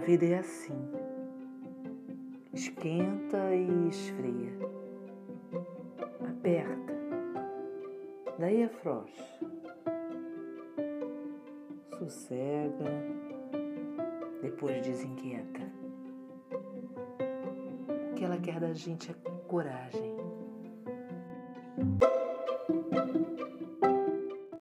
A vida é assim. Esquenta e esfria. Aperta. Daí afrouxa. Sossega. Depois desinquieta. O que ela quer da gente é coragem.